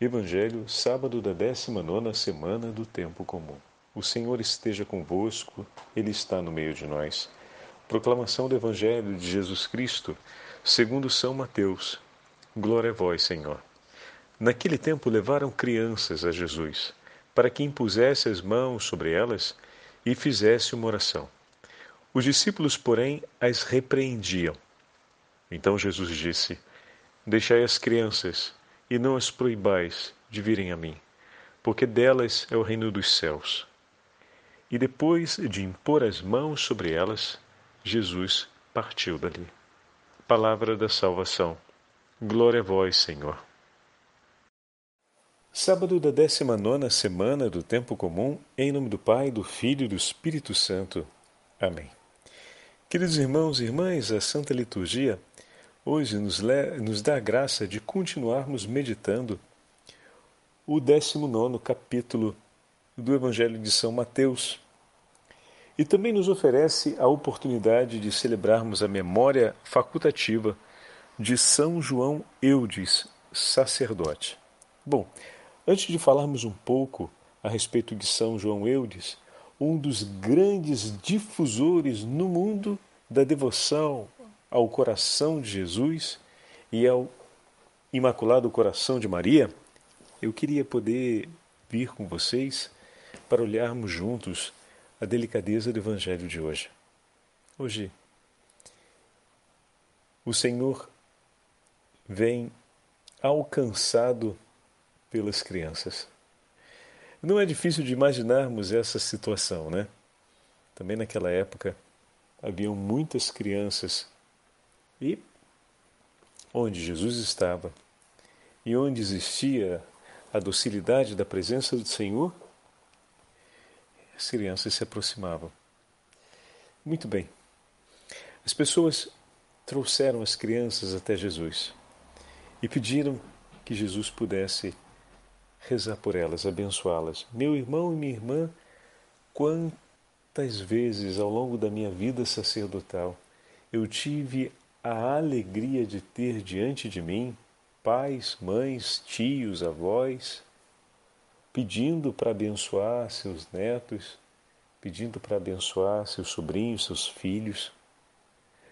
Evangelho, sábado da 19 semana do tempo comum. O Senhor esteja convosco, Ele está no meio de nós. Proclamação do Evangelho de Jesus Cristo, segundo São Mateus. Glória a vós, Senhor. Naquele tempo levaram crianças a Jesus, para que impusesse as mãos sobre elas e fizesse uma oração. Os discípulos, porém, as repreendiam. Então Jesus disse: Deixai as crianças e não as proibais de virem a mim, porque delas é o reino dos céus. E depois de impor as mãos sobre elas, Jesus partiu dali. Palavra da salvação. Glória a vós, Senhor. Sábado da 19 semana do tempo comum, em nome do Pai, do Filho e do Espírito Santo. Amém. Queridos irmãos e irmãs, a Santa Liturgia hoje nos, nos dá a graça de continuarmos meditando o 19 capítulo do Evangelho de São Mateus. E também nos oferece a oportunidade de celebrarmos a memória facultativa de São João Eudes, sacerdote. Bom, antes de falarmos um pouco a respeito de São João Eudes, um dos grandes difusores no mundo da devoção ao coração de Jesus e ao Imaculado Coração de Maria, eu queria poder vir com vocês para olharmos juntos a delicadeza do Evangelho de hoje. Hoje, o Senhor vem alcançado pelas crianças. Não é difícil de imaginarmos essa situação, né? Também naquela época haviam muitas crianças e onde Jesus estava e onde existia a docilidade da presença do Senhor, as crianças se aproximavam. Muito bem. As pessoas trouxeram as crianças até Jesus e pediram que Jesus pudesse rezar por elas, abençoá-las. Meu irmão e minha irmã, quantas vezes ao longo da minha vida sacerdotal eu tive a alegria de ter diante de mim pais, mães, tios, avós, pedindo para abençoar seus netos, pedindo para abençoar seus sobrinhos, seus filhos,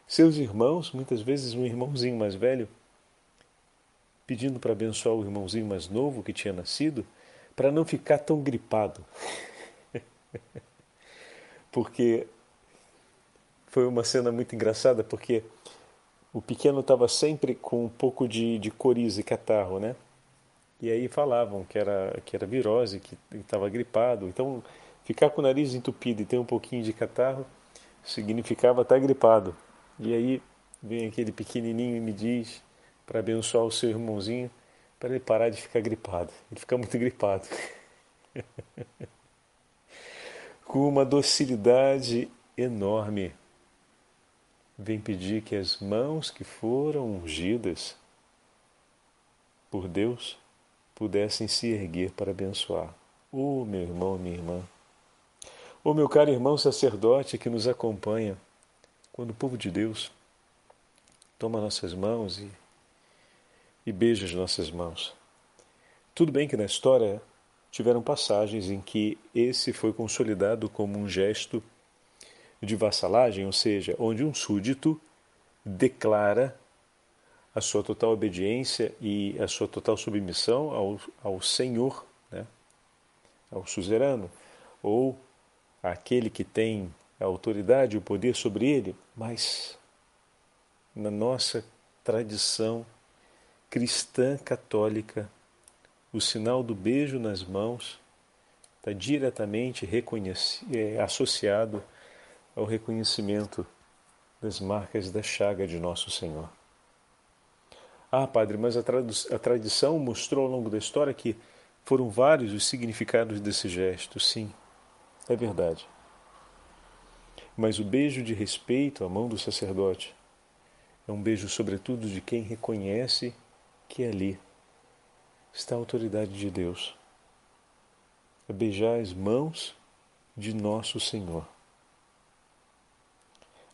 seus irmãos, muitas vezes um irmãozinho mais velho, pedindo para abençoar o irmãozinho mais novo que tinha nascido, para não ficar tão gripado. porque foi uma cena muito engraçada, porque o pequeno estava sempre com um pouco de, de coriza e catarro, né? E aí falavam que era, que era virose, que estava gripado. Então, ficar com o nariz entupido e ter um pouquinho de catarro significava estar gripado. E aí vem aquele pequenininho e me diz para abençoar o seu irmãozinho para ele parar de ficar gripado. Ele fica muito gripado. com uma docilidade enorme vem pedir que as mãos que foram ungidas por Deus pudessem se erguer para abençoar. Oh, meu irmão, minha irmã. Oh, meu caro irmão sacerdote que nos acompanha, quando o povo de Deus toma nossas mãos e, e beija as nossas mãos. Tudo bem que na história tiveram passagens em que esse foi consolidado como um gesto de vassalagem, ou seja, onde um súdito declara a sua total obediência e a sua total submissão ao, ao Senhor, né? ao suzerano, ou aquele que tem a autoridade e o poder sobre ele, mas na nossa tradição cristã católica, o sinal do beijo nas mãos está diretamente é, associado ao reconhecimento das marcas da chaga de Nosso Senhor. Ah, Padre, mas a, a tradição mostrou ao longo da história que foram vários os significados desse gesto. Sim, é verdade. Mas o beijo de respeito à mão do sacerdote é um beijo, sobretudo, de quem reconhece que ali está a autoridade de Deus. É beijar as mãos de Nosso Senhor.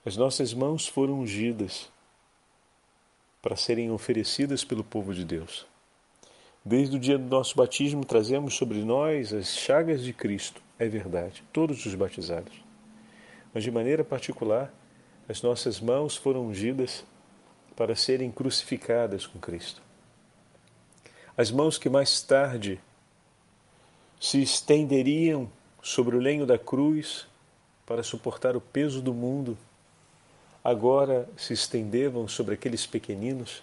As nossas mãos foram ungidas para serem oferecidas pelo povo de Deus. Desde o dia do nosso batismo, trazemos sobre nós as chagas de Cristo. É verdade, todos os batizados. Mas de maneira particular, as nossas mãos foram ungidas para serem crucificadas com Cristo. As mãos que mais tarde se estenderiam sobre o lenho da cruz para suportar o peso do mundo, agora se estenderam sobre aqueles pequeninos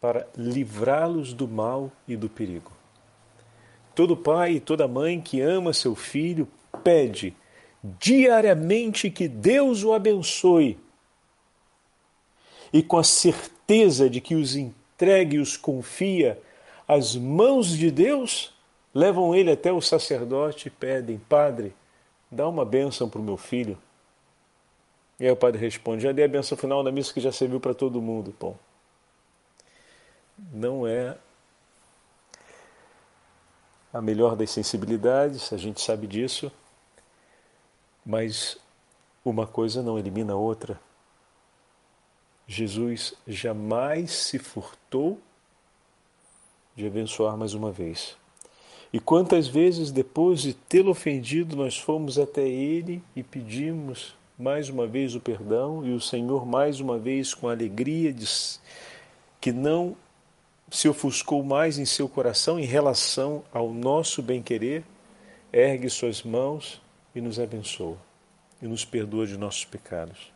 para livrá-los do mal e do perigo. Todo pai e toda mãe que ama seu filho pede diariamente que Deus o abençoe e com a certeza de que os entregue e os confia às mãos de Deus, levam ele até o sacerdote e pedem: Padre, dá uma bênção para o meu filho. E aí o padre responde: Já dei a bênção final na missa que já serviu para todo mundo. Bom, não é a melhor das sensibilidades, a gente sabe disso, mas uma coisa não elimina a outra. Jesus jamais se furtou de abençoar mais uma vez. E quantas vezes depois de tê-lo ofendido, nós fomos até ele e pedimos mais uma vez o perdão, e o Senhor, mais uma vez, com alegria, diz que não se ofuscou mais em seu coração em relação ao nosso bem-querer, ergue suas mãos e nos abençoa e nos perdoa de nossos pecados.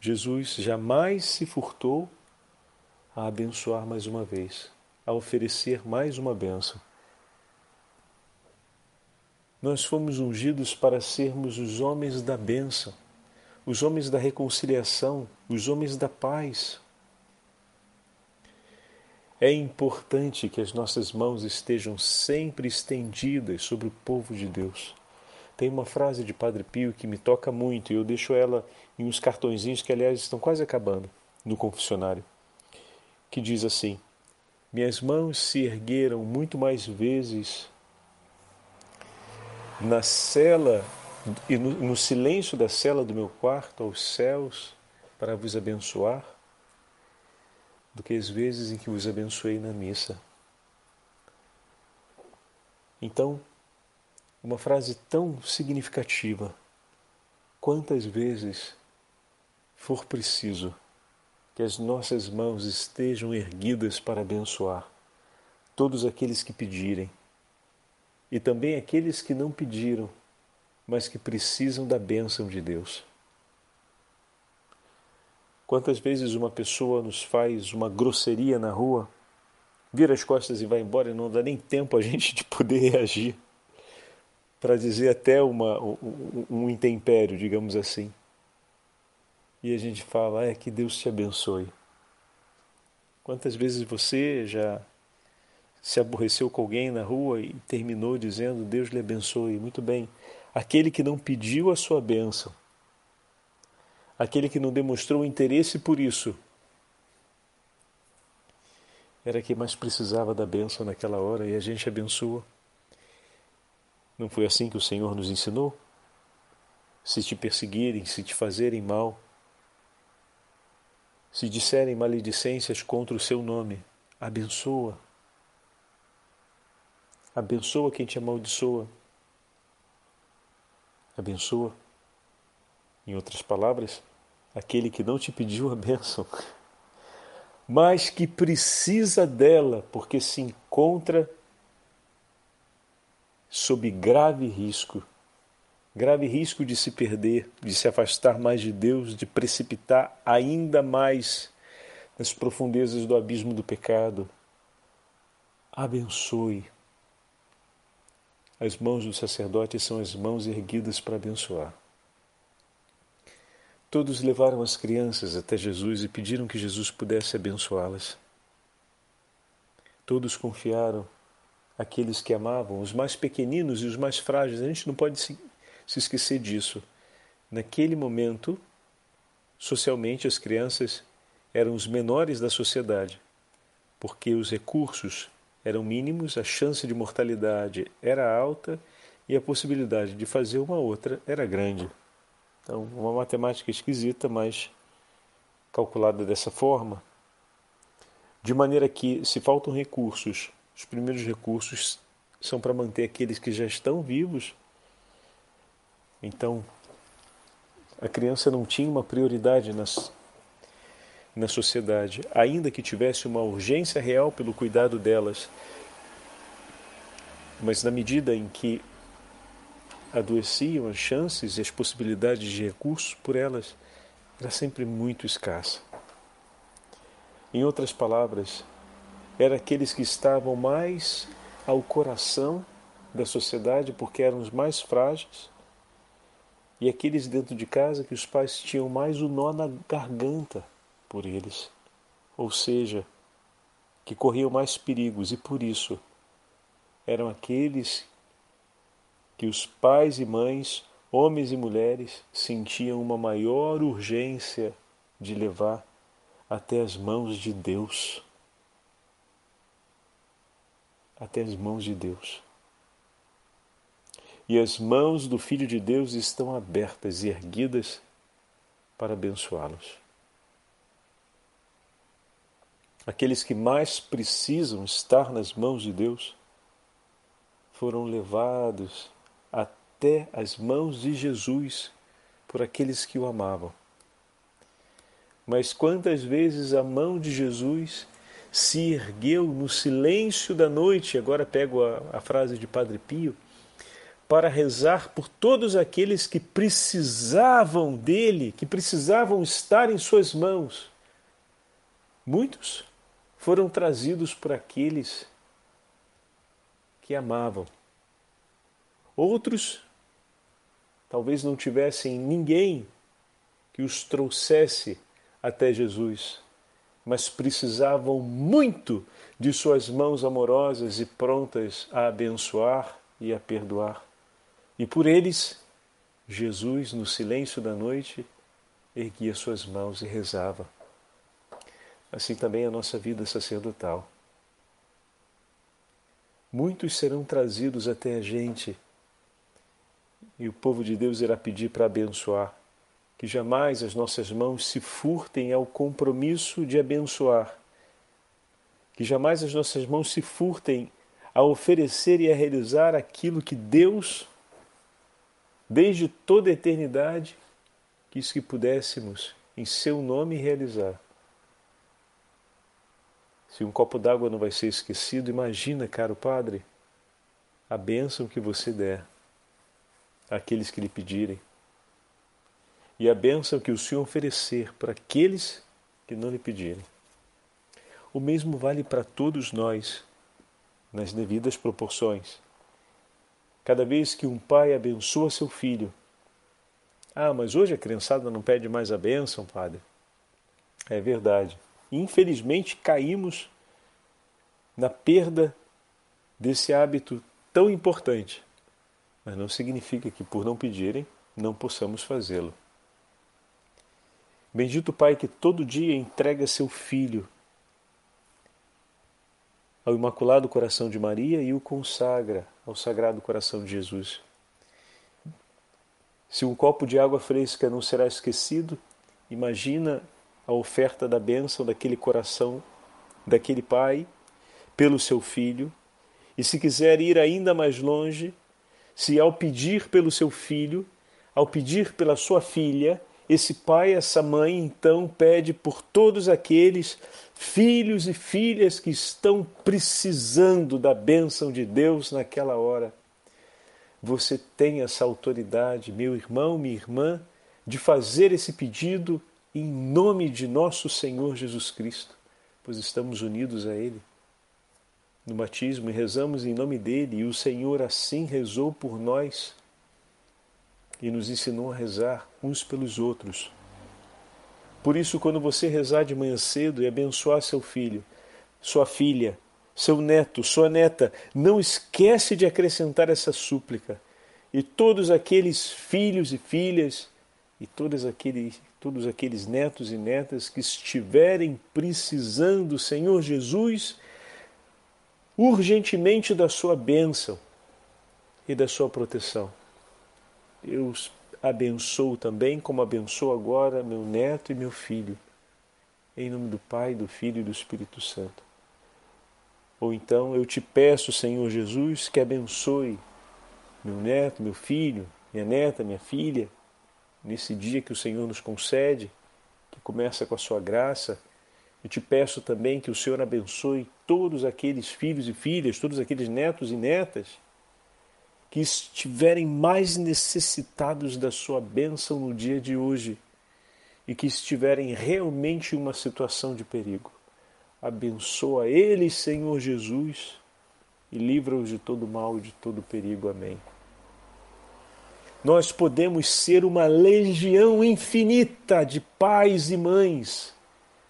Jesus jamais se furtou a abençoar mais uma vez, a oferecer mais uma bênção. Nós fomos ungidos para sermos os homens da bênção, os homens da reconciliação, os homens da paz, é importante que as nossas mãos estejam sempre estendidas sobre o povo de Deus. Tem uma frase de Padre Pio que me toca muito e eu deixo ela em uns cartõezinhos que, aliás, estão quase acabando no confessionário, que diz assim: Minhas mãos se ergueram muito mais vezes na cela e no, no silêncio da cela do meu quarto aos céus para vos abençoar do que as vezes em que os abençoei na missa. Então, uma frase tão significativa. Quantas vezes for preciso que as nossas mãos estejam erguidas para abençoar todos aqueles que pedirem e também aqueles que não pediram, mas que precisam da bênção de Deus. Quantas vezes uma pessoa nos faz uma grosseria na rua, vira as costas e vai embora e não dá nem tempo a gente de poder reagir, para dizer até uma, um, um intempério, digamos assim. E a gente fala, é que Deus te abençoe. Quantas vezes você já se aborreceu com alguém na rua e terminou dizendo Deus lhe abençoe? Muito bem. Aquele que não pediu a sua bênção, aquele que não demonstrou interesse por isso, era quem mais precisava da bênção naquela hora e a gente abençoa. Não foi assim que o Senhor nos ensinou? Se te perseguirem, se te fazerem mal, se disserem maledicências contra o seu nome, abençoa. Abençoa quem te amaldiçoa. Abençoa. Em outras palavras, aquele que não te pediu a bênção, mas que precisa dela porque se encontra sob grave risco grave risco de se perder, de se afastar mais de Deus, de precipitar ainda mais nas profundezas do abismo do pecado. Abençoe. As mãos do sacerdote são as mãos erguidas para abençoar. Todos levaram as crianças até Jesus e pediram que Jesus pudesse abençoá-las. Todos confiaram aqueles que amavam, os mais pequeninos e os mais frágeis. A gente não pode se, se esquecer disso. Naquele momento, socialmente, as crianças eram os menores da sociedade, porque os recursos eram mínimos, a chance de mortalidade era alta e a possibilidade de fazer uma outra era grande. Então, uma matemática esquisita, mas calculada dessa forma. De maneira que, se faltam recursos, os primeiros recursos são para manter aqueles que já estão vivos. Então, a criança não tinha uma prioridade nas, na sociedade, ainda que tivesse uma urgência real pelo cuidado delas. Mas na medida em que adoeciam as chances e as possibilidades de recursos por elas, era sempre muito escassa. Em outras palavras, eram aqueles que estavam mais ao coração da sociedade porque eram os mais frágeis e aqueles dentro de casa que os pais tinham mais o nó na garganta por eles, ou seja, que corriam mais perigos e por isso eram aqueles que os pais e mães, homens e mulheres, sentiam uma maior urgência de levar até as mãos de Deus. Até as mãos de Deus. E as mãos do Filho de Deus estão abertas e erguidas para abençoá-los. Aqueles que mais precisam estar nas mãos de Deus foram levados até as mãos de Jesus por aqueles que o amavam. Mas quantas vezes a mão de Jesus se ergueu no silêncio da noite, agora pego a, a frase de Padre Pio, para rezar por todos aqueles que precisavam dele, que precisavam estar em suas mãos. Muitos foram trazidos por aqueles que amavam. Outros talvez não tivessem ninguém que os trouxesse até Jesus, mas precisavam muito de suas mãos amorosas e prontas a abençoar e a perdoar. E por eles, Jesus, no silêncio da noite, erguia suas mãos e rezava. Assim também a nossa vida sacerdotal. Muitos serão trazidos até a gente e o povo de Deus irá pedir para abençoar que jamais as nossas mãos se furtem ao compromisso de abençoar, que jamais as nossas mãos se furtem a oferecer e a realizar aquilo que Deus, desde toda a eternidade, quis que pudéssemos, em seu nome, realizar. Se um copo d'água não vai ser esquecido, imagina, caro Padre, a bênção que você der àqueles que lhe pedirem e a bênção que o Senhor oferecer para aqueles que não lhe pedirem. O mesmo vale para todos nós, nas devidas proporções. Cada vez que um pai abençoa seu filho, ah, mas hoje a criançada não pede mais a bênção, padre. É verdade. Infelizmente caímos na perda desse hábito tão importante. Mas não significa que por não pedirem não possamos fazê-lo. Bendito Pai que todo dia entrega seu Filho ao Imaculado Coração de Maria e o consagra ao Sagrado Coração de Jesus. Se um copo de água fresca não será esquecido, imagina a oferta da bênção daquele coração, daquele pai, pelo seu filho, e se quiser ir ainda mais longe, se ao pedir pelo seu filho, ao pedir pela sua filha, esse pai, essa mãe, então pede por todos aqueles filhos e filhas que estão precisando da bênção de Deus naquela hora. Você tem essa autoridade, meu irmão, minha irmã, de fazer esse pedido em nome de nosso Senhor Jesus Cristo, pois estamos unidos a Ele no batismo e rezamos em nome dele, e o Senhor assim rezou por nós e nos ensinou a rezar uns pelos outros. Por isso, quando você rezar de manhã cedo e abençoar seu filho, sua filha, seu neto, sua neta, não esquece de acrescentar essa súplica. E todos aqueles filhos e filhas e todos aqueles, todos aqueles netos e netas que estiverem precisando, Senhor Jesus, urgentemente da sua bênção e da sua proteção. Eu os abençoo também, como abençoo agora meu neto e meu filho. Em nome do Pai, do Filho e do Espírito Santo. Ou então eu te peço, Senhor Jesus, que abençoe meu neto, meu filho, minha neta, minha filha, nesse dia que o Senhor nos concede, que começa com a sua graça. Eu te peço também que o Senhor abençoe todos aqueles filhos e filhas, todos aqueles netos e netas que estiverem mais necessitados da sua bênção no dia de hoje e que estiverem realmente em uma situação de perigo. Abençoa eles, Senhor Jesus, e livra-os de todo mal e de todo perigo. Amém. Nós podemos ser uma legião infinita de pais e mães,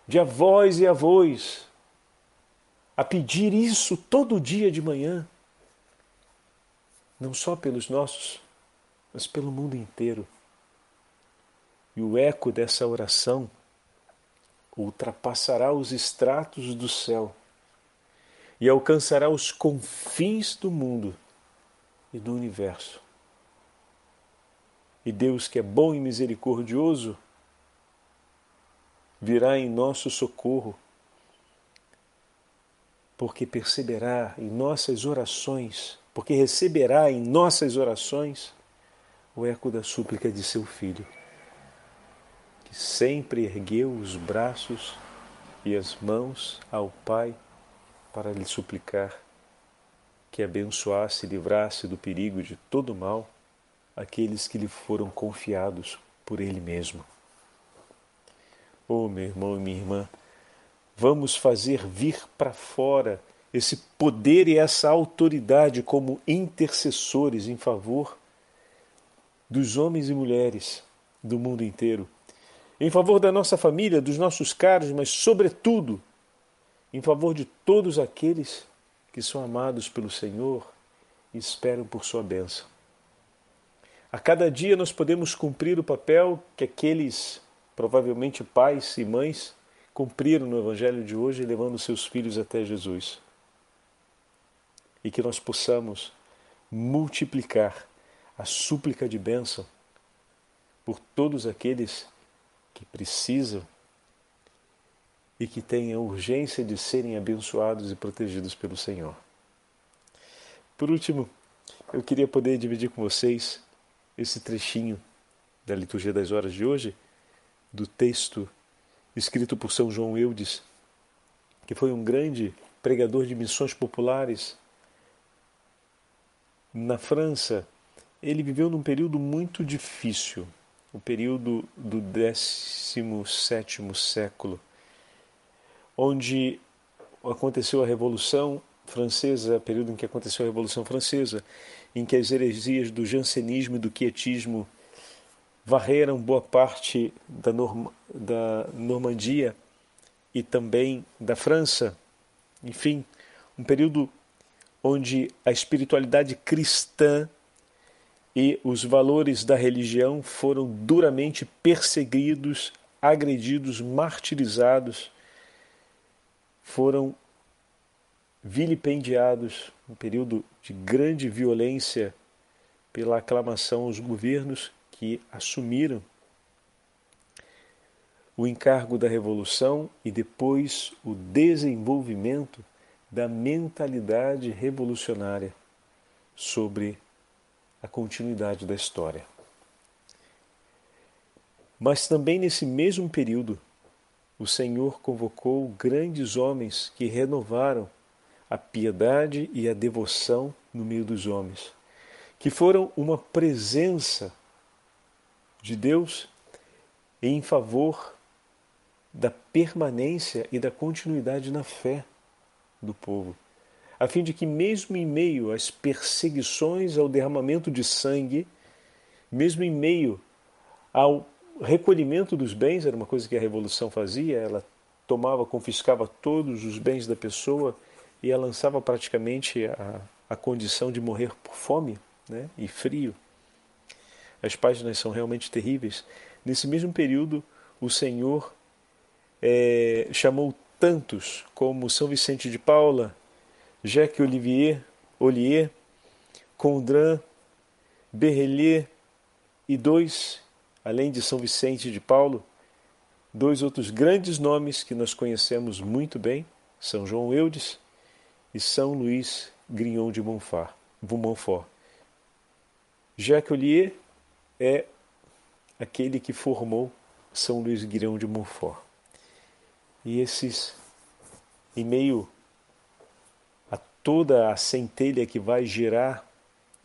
de avós e avós, a pedir isso todo dia de manhã não só pelos nossos, mas pelo mundo inteiro. E o eco dessa oração ultrapassará os estratos do céu e alcançará os confins do mundo e do universo. E Deus, que é bom e misericordioso, virá em nosso socorro, porque perceberá em nossas orações porque receberá em nossas orações o eco da súplica de seu filho, que sempre ergueu os braços e as mãos ao Pai para lhe suplicar que abençoasse e livrasse do perigo de todo mal aqueles que lhe foram confiados por Ele mesmo. Oh, meu irmão e minha irmã, vamos fazer vir para fora esse poder e essa autoridade como intercessores em favor dos homens e mulheres do mundo inteiro, em favor da nossa família, dos nossos caros, mas, sobretudo, em favor de todos aqueles que são amados pelo Senhor e esperam por Sua bênção. A cada dia nós podemos cumprir o papel que aqueles, provavelmente pais e mães, cumpriram no Evangelho de hoje, levando seus filhos até Jesus e que nós possamos multiplicar a súplica de bênção por todos aqueles que precisam e que têm a urgência de serem abençoados e protegidos pelo Senhor. Por último, eu queria poder dividir com vocês esse trechinho da liturgia das horas de hoje, do texto escrito por São João Eudes, que foi um grande pregador de missões populares na França, ele viveu num período muito difícil, o período do 17 século, onde aconteceu a Revolução Francesa, período em que aconteceu a Revolução Francesa, em que as heresias do jansenismo e do quietismo varreram boa parte da, da Normandia e também da França. Enfim, um período onde a espiritualidade cristã e os valores da religião foram duramente perseguidos, agredidos, martirizados, foram vilipendiados, um período de grande violência pela aclamação aos governos que assumiram o encargo da revolução e depois o desenvolvimento da mentalidade revolucionária sobre a continuidade da história. Mas também nesse mesmo período, o Senhor convocou grandes homens que renovaram a piedade e a devoção no meio dos homens, que foram uma presença de Deus em favor da permanência e da continuidade na fé do povo, a fim de que, mesmo em meio às perseguições, ao derramamento de sangue, mesmo em meio ao recolhimento dos bens, era uma coisa que a Revolução fazia, ela tomava, confiscava todos os bens da pessoa e a lançava praticamente a, a condição de morrer por fome né, e frio. As páginas são realmente terríveis. Nesse mesmo período, o Senhor é, chamou tantos como São Vicente de Paula, Jacques Olivier, Ollier, Condran, Berrelier e dois, além de São Vicente de Paulo, dois outros grandes nomes que nós conhecemos muito bem, São João Eudes e São Luís Grignon de Montfort. Jacques Ollier é aquele que formou São Luís Grignon de Montfort. E esses, em meio a toda a centelha que vai girar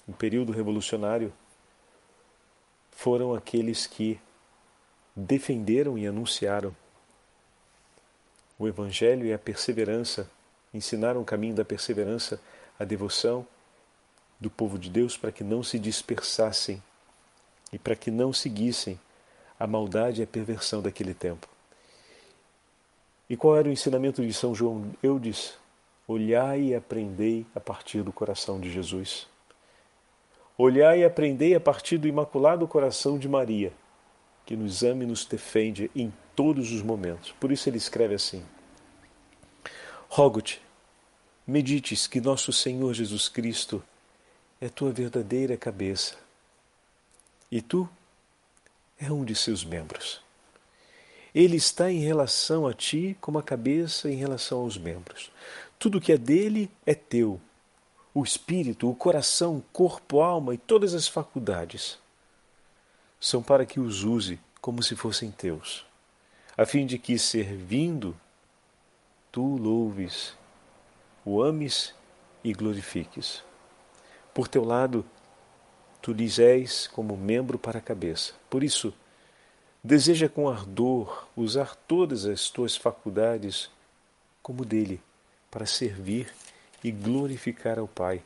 o período revolucionário, foram aqueles que defenderam e anunciaram o Evangelho e a perseverança, ensinaram o caminho da perseverança, a devoção do povo de Deus para que não se dispersassem e para que não seguissem a maldade e a perversão daquele tempo. E qual era o ensinamento de São João Eudes? Olhai e aprendei a partir do coração de Jesus. Olhai e aprendei a partir do imaculado coração de Maria, que nos ama e nos defende em todos os momentos. Por isso ele escreve assim: Rogo-te, medites que nosso Senhor Jesus Cristo é tua verdadeira cabeça e tu é um de seus membros. Ele está em relação a ti como a cabeça em relação aos membros. Tudo que é dele é teu o espírito, o coração, o corpo, a alma e todas as faculdades são para que os use como se fossem teus, a fim de que, servindo, tu louves, o ames e glorifiques. Por teu lado, tu lhes és como membro para a cabeça. Por isso, deseja com ardor usar todas as tuas faculdades como dele, para servir e glorificar ao Pai.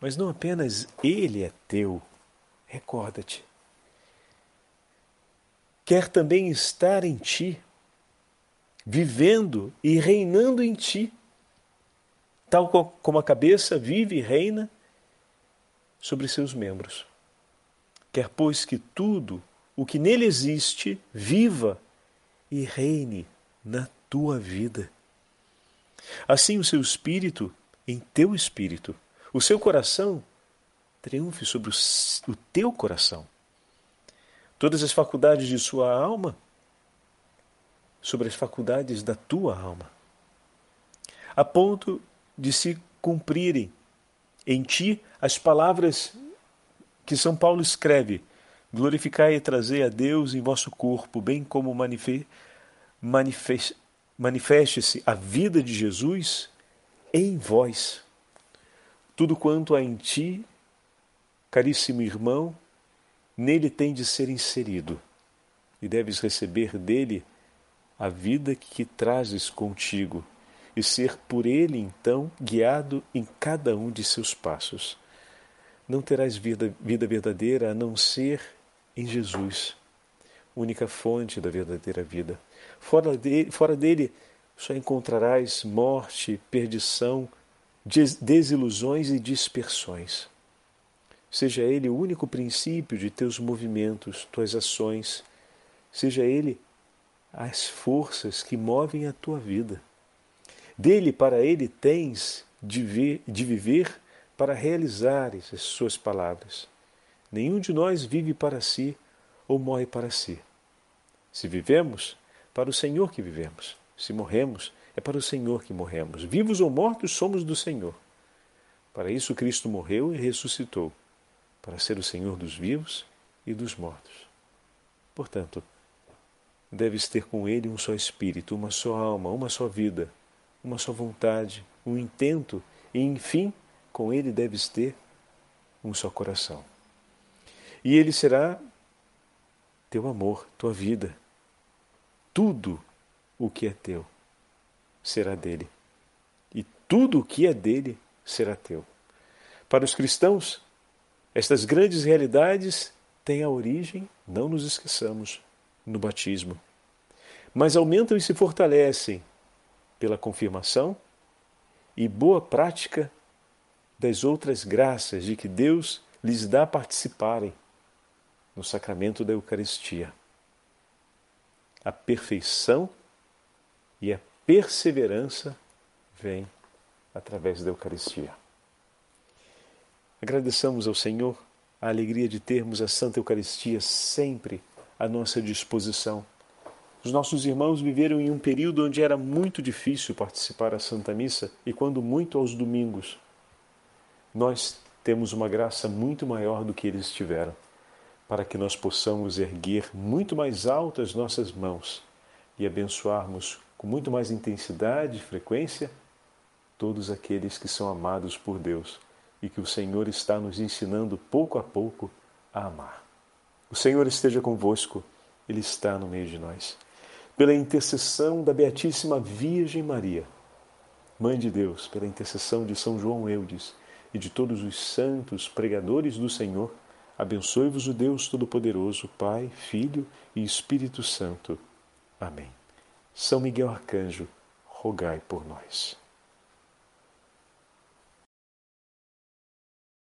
Mas não apenas Ele é teu, recorda-te. Quer também estar em ti, vivendo e reinando em ti, tal como a cabeça vive e reina sobre seus membros. Quer, pois, que tudo o que nele existe viva e reine na tua vida. Assim, o seu espírito em teu espírito, o seu coração triunfe sobre o teu coração. Todas as faculdades de sua alma sobre as faculdades da tua alma, a ponto de se cumprirem em ti as palavras que São Paulo escreve: glorificai e trazei a Deus em vosso corpo, bem como manifeste-se a vida de Jesus em vós. Tudo quanto há em ti, caríssimo irmão, nele tem de ser inserido, e deves receber dele a vida que trazes contigo, e ser por ele então guiado em cada um de seus passos. Não terás vida, vida verdadeira a não ser em Jesus, única fonte da verdadeira vida. Fora, de, fora dele, só encontrarás morte, perdição, desilusões e dispersões. Seja Ele o único princípio de teus movimentos, tuas ações, seja Ele as forças que movem a tua vida. Dele para Ele tens de, ver, de viver para realizares as suas palavras. Nenhum de nós vive para si ou morre para si. Se vivemos, para o Senhor que vivemos. Se morremos, é para o Senhor que morremos. Vivos ou mortos, somos do Senhor. Para isso Cristo morreu e ressuscitou, para ser o Senhor dos vivos e dos mortos. Portanto, deves ter com Ele um só espírito, uma só alma, uma só vida, uma só vontade, um intento e, enfim, com Ele deves ter um só coração. E Ele será teu amor, tua vida, tudo o que é teu será dele, e tudo o que é dele será teu. Para os cristãos, estas grandes realidades têm a origem, não nos esqueçamos, no batismo, mas aumentam e se fortalecem pela confirmação e boa prática das outras graças de que Deus lhes dá participarem no sacramento da Eucaristia. A perfeição e a perseverança vem através da Eucaristia. Agradeçamos ao Senhor a alegria de termos a Santa Eucaristia sempre à nossa disposição Os nossos irmãos viveram em um período onde era muito difícil participar da Santa Missa e quando muito aos domingos. Nós temos uma graça muito maior do que eles tiveram, para que nós possamos erguer muito mais alto as nossas mãos e abençoarmos com muito mais intensidade e frequência todos aqueles que são amados por Deus e que o Senhor está nos ensinando pouco a pouco a amar. O Senhor esteja convosco, Ele está no meio de nós pela intercessão da Beatíssima Virgem Maria, Mãe de Deus, pela intercessão de São João Eudes e de todos os santos pregadores do Senhor, abençoe-vos o Deus Todo-Poderoso, Pai, Filho e Espírito Santo. Amém. São Miguel Arcanjo, rogai por nós.